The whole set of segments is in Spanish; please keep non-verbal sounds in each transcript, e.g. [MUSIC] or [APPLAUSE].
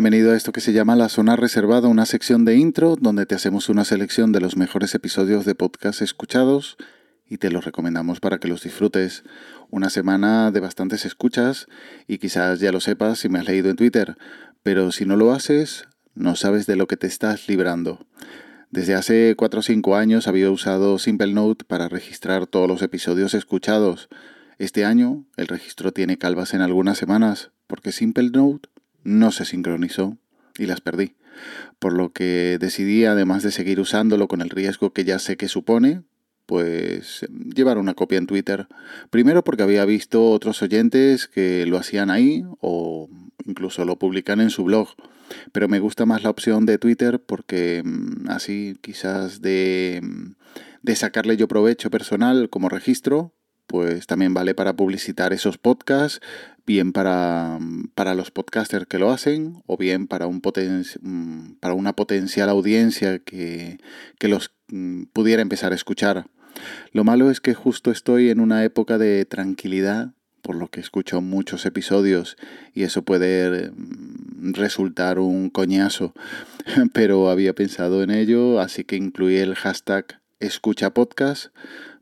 Bienvenido a esto que se llama La Zona Reservada, una sección de intro donde te hacemos una selección de los mejores episodios de podcast escuchados y te los recomendamos para que los disfrutes. Una semana de bastantes escuchas y quizás ya lo sepas si me has leído en Twitter, pero si no lo haces, no sabes de lo que te estás librando. Desde hace 4 o 5 años había usado Simple Note para registrar todos los episodios escuchados. Este año el registro tiene calvas en algunas semanas porque Simple Note no se sincronizó y las perdí. Por lo que decidí, además de seguir usándolo con el riesgo que ya sé que supone, pues llevar una copia en Twitter. Primero porque había visto otros oyentes que lo hacían ahí o incluso lo publican en su blog. Pero me gusta más la opción de Twitter porque mm, así quizás de, mm, de sacarle yo provecho personal como registro, pues también vale para publicitar esos podcasts, bien para, para los podcasters que lo hacen o bien para, un poten mm, para una potencial audiencia que, que los mm, pudiera empezar a escuchar. Lo malo es que justo estoy en una época de tranquilidad, por lo que escucho muchos episodios y eso puede mm, resultar un coñazo, [LAUGHS] pero había pensado en ello, así que incluí el hashtag escucha podcast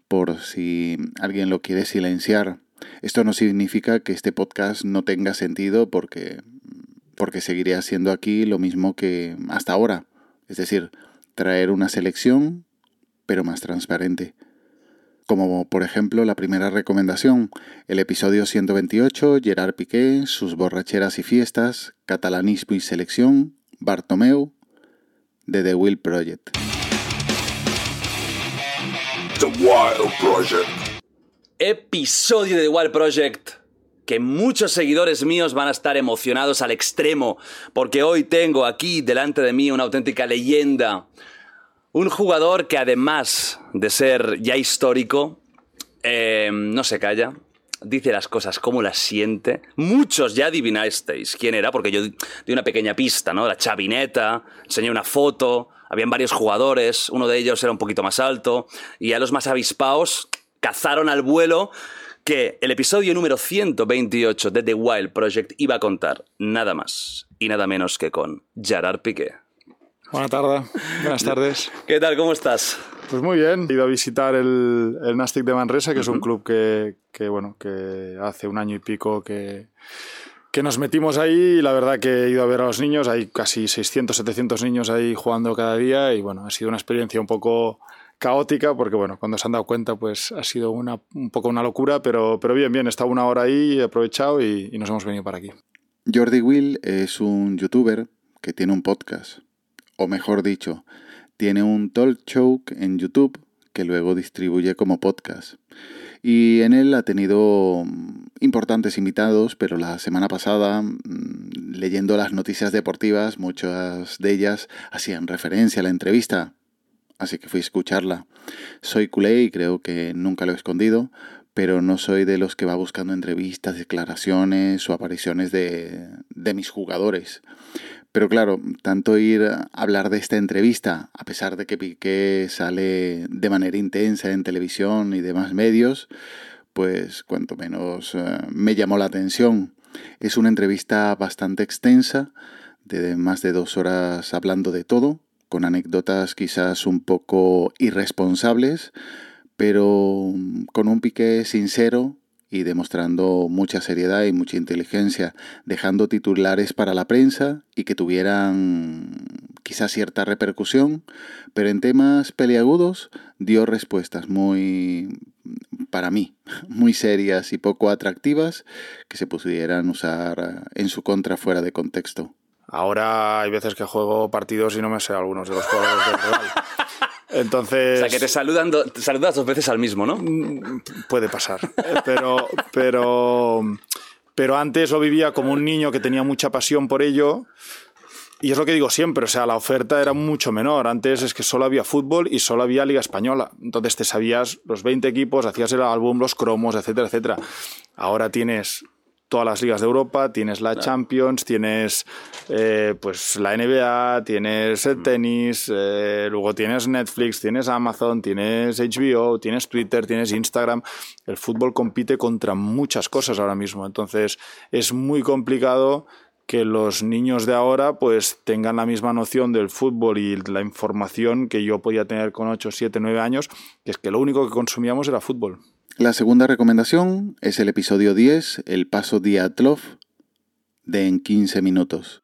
por si alguien lo quiere silenciar. Esto no significa que este podcast no tenga sentido porque, porque seguiré haciendo aquí lo mismo que hasta ahora. Es decir, traer una selección, pero más transparente. Como por ejemplo la primera recomendación, el episodio 128, Gerard Piqué, sus borracheras y fiestas, catalanismo y selección, Bartomeu, de The Will Project. The Wild Project. episodio de The Wild Project que muchos seguidores míos van a estar emocionados al extremo porque hoy tengo aquí delante de mí una auténtica leyenda. Un jugador que además de ser ya histórico, eh, no se calla, dice las cosas como las siente. Muchos ya adivinasteis quién era, porque yo di una pequeña pista, ¿no? La chavineta, enseñé una foto, habían varios jugadores, uno de ellos era un poquito más alto, y a los más avispaos cazaron al vuelo que el episodio número 128 de The Wild Project iba a contar nada más y nada menos que con Gerard Piqué. Buenas tardes, buenas [LAUGHS] tardes. ¿Qué tal? ¿Cómo estás? Pues muy bien, he ido a visitar el, el Nastic de Manresa, que es un club que, que, bueno, que hace un año y pico que, que nos metimos ahí y la verdad que he ido a ver a los niños, hay casi 600, 700 niños ahí jugando cada día y bueno, ha sido una experiencia un poco caótica porque bueno, cuando se han dado cuenta pues ha sido una, un poco una locura, pero, pero bien, bien, he estado una hora ahí, he aprovechado y, y nos hemos venido para aquí. Jordi Will es un youtuber que tiene un podcast, o mejor dicho, tiene un talk show en YouTube que luego distribuye como podcast. Y en él ha tenido mm, importantes invitados, pero la semana pasada, mm, leyendo las noticias deportivas, muchas de ellas hacían referencia a la entrevista, así que fui a escucharla. Soy culé y creo que nunca lo he escondido, pero no soy de los que va buscando entrevistas, declaraciones o apariciones de, de mis jugadores. Pero claro, tanto ir a hablar de esta entrevista, a pesar de que Piqué sale de manera intensa en televisión y demás medios, pues cuanto menos eh, me llamó la atención. Es una entrevista bastante extensa, de más de dos horas hablando de todo, con anécdotas quizás un poco irresponsables, pero con un Piqué sincero y demostrando mucha seriedad y mucha inteligencia, dejando titulares para la prensa y que tuvieran quizás cierta repercusión, pero en temas peliagudos dio respuestas muy, para mí, [LAUGHS] muy serias y poco atractivas que se pudieran usar en su contra fuera de contexto. Ahora hay veces que juego partidos y no me sé algunos de los jugadores del Real. [LAUGHS] O Entonces... sea, que te, saludan do- te saludas dos veces al mismo, ¿no? Puede pasar. [LAUGHS] Pero, pero, pero antes lo vivía como un niño que tenía mucha pasión por ello. Y es lo que digo siempre, o sea, la oferta era mucho menor. Antes es que solo había fútbol y solo había Liga Española. Entonces te sabías los 20 equipos, hacías el álbum, los cromos, etcétera, etcétera. Ahora tienes todas las ligas de Europa, tienes la Champions, tienes eh, pues la NBA, tienes el tenis, eh, luego tienes Netflix, tienes Amazon, tienes HBO, tienes Twitter, tienes Instagram. El fútbol compite contra muchas cosas ahora mismo, entonces es muy complicado que los niños de ahora pues tengan la misma noción del fútbol y la información que yo podía tener con 8, 7, 9 años, que es que lo único que consumíamos era fútbol. La segunda recomendación es el episodio 10, el paso Diatlov, de en 15 minutos.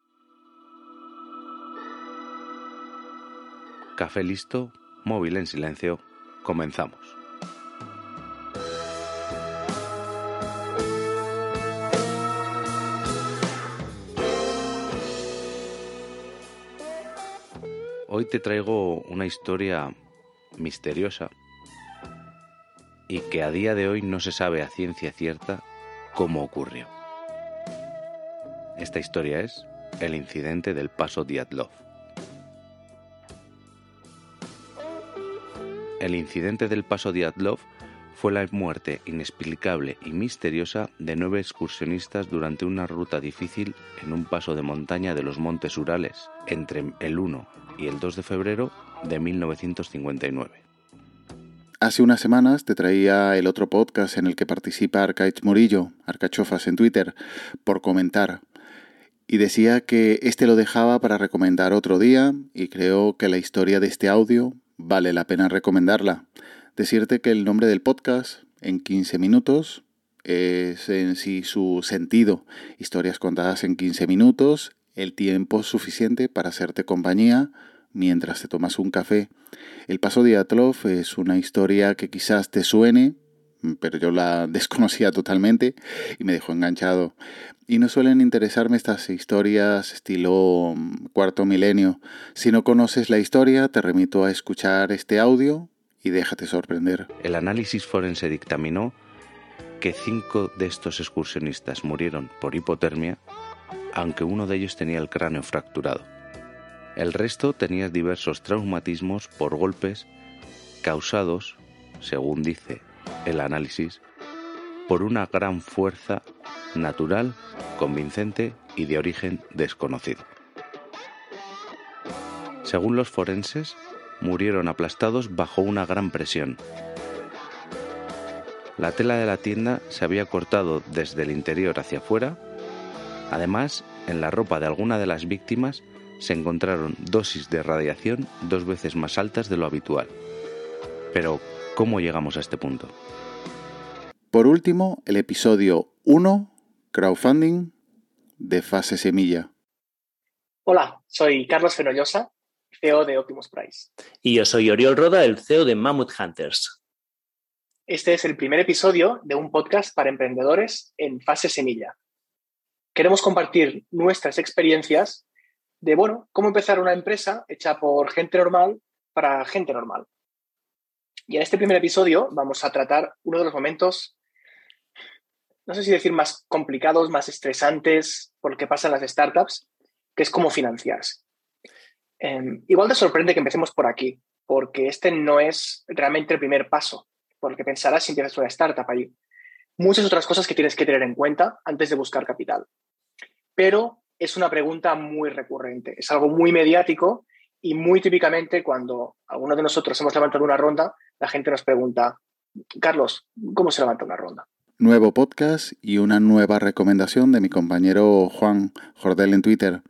Café listo, móvil en silencio, comenzamos. Hoy te traigo una historia misteriosa y que a día de hoy no se sabe a ciencia cierta cómo ocurrió. Esta historia es el incidente del paso Diatlov. El incidente del paso Diatlov fue la muerte inexplicable y misteriosa de nueve excursionistas durante una ruta difícil en un paso de montaña de los Montes Urales entre el 1 y el 2 de febrero de 1959. Hace unas semanas te traía el otro podcast en el que participa Arcaich Murillo, Arcachofas en Twitter, por comentar. Y decía que este lo dejaba para recomendar otro día y creo que la historia de este audio vale la pena recomendarla. Decirte que el nombre del podcast, en 15 minutos, es en sí su sentido. Historias contadas en 15 minutos, el tiempo suficiente para hacerte compañía mientras te tomas un café. El paso de Atlov es una historia que quizás te suene, pero yo la [LAUGHS] desconocía totalmente y me dejó enganchado. Y no suelen interesarme estas historias estilo mm, cuarto milenio. Si no conoces la historia, te remito a escuchar este audio y déjate sorprender. El análisis forense dictaminó que cinco de estos excursionistas murieron por hipotermia, aunque uno de ellos tenía el cráneo fracturado. El resto tenía diversos traumatismos por golpes causados, según dice el análisis, por una gran fuerza natural, convincente y de origen desconocido. Según los forenses, murieron aplastados bajo una gran presión. La tela de la tienda se había cortado desde el interior hacia afuera. Además, en la ropa de alguna de las víctimas se encontraron dosis de radiación dos veces más altas de lo habitual. Pero, ¿cómo llegamos a este punto? Por último, el episodio 1, crowdfunding, de fase semilla. Hola, soy Carlos Fenollosa, CEO de Optimus Price. Y yo soy Oriol Roda, el CEO de Mammoth Hunters. Este es el primer episodio de un podcast para emprendedores en fase semilla. Queremos compartir nuestras experiencias de, bueno, cómo empezar una empresa hecha por gente normal para gente normal. Y en este primer episodio vamos a tratar uno de los momentos, no sé si decir más complicados, más estresantes, por lo que pasa en las startups, que es cómo financiarse. Eh, igual te sorprende que empecemos por aquí, porque este no es realmente el primer paso, porque pensarás si empiezas una startup allí. Muchas otras cosas que tienes que tener en cuenta antes de buscar capital. Pero es una pregunta muy recurrente, es algo muy mediático y muy típicamente cuando alguno de nosotros hemos levantado una ronda, la gente nos pregunta, Carlos, ¿cómo se levanta una ronda? Nuevo podcast y una nueva recomendación de mi compañero Juan Jordel en Twitter.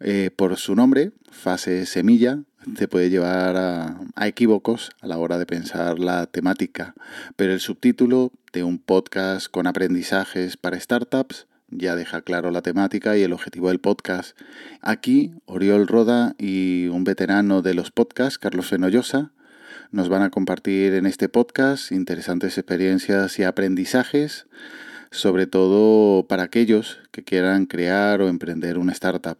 Eh, por su nombre, Fase Semilla, te puede llevar a, a equívocos a la hora de pensar la temática, pero el subtítulo de un podcast con aprendizajes para startups ya deja claro la temática y el objetivo del podcast. Aquí, Oriol Roda y un veterano de los podcasts, Carlos Fenollosa, nos van a compartir en este podcast interesantes experiencias y aprendizajes, sobre todo para aquellos que quieran crear o emprender una startup.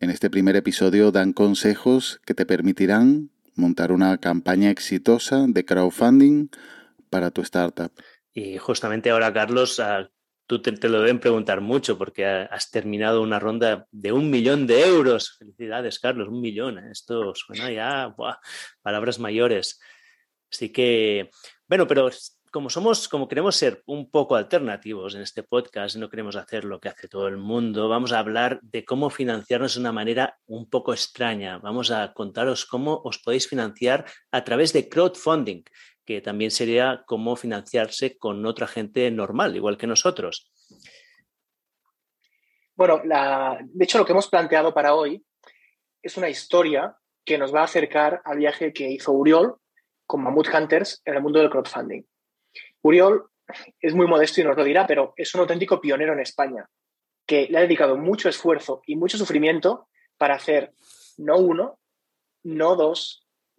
En este primer episodio dan consejos que te permitirán montar una campaña exitosa de crowdfunding para tu startup. Y justamente ahora, Carlos, tú te, lo deben preguntar mucho porque ha- has terminado una ronda de un millón de euros. Felicidades, Carlos, un millón. ¿eh? Esto suena ya, palabras mayores. Así que, bueno, pero como somos, como queremos ser un poco alternativos en este podcast, no queremos hacer lo que hace todo el mundo, vamos a hablar de cómo financiarnos de una manera un poco extraña. Vamos a contaros cómo os podéis financiar a través de crowdfunding, que también sería cómo financiarse con otra gente normal, igual que nosotros. Bueno, de hecho lo que hemos planteado para hoy es una historia que nos va a acercar al viaje que hizo Uriol con Mammoth Hunters en el mundo del crowdfunding. Uriol es muy modesto y nos lo dirá, pero es un auténtico pionero en España, que le ha dedicado mucho esfuerzo y mucho sufrimiento para hacer no uno, no dos,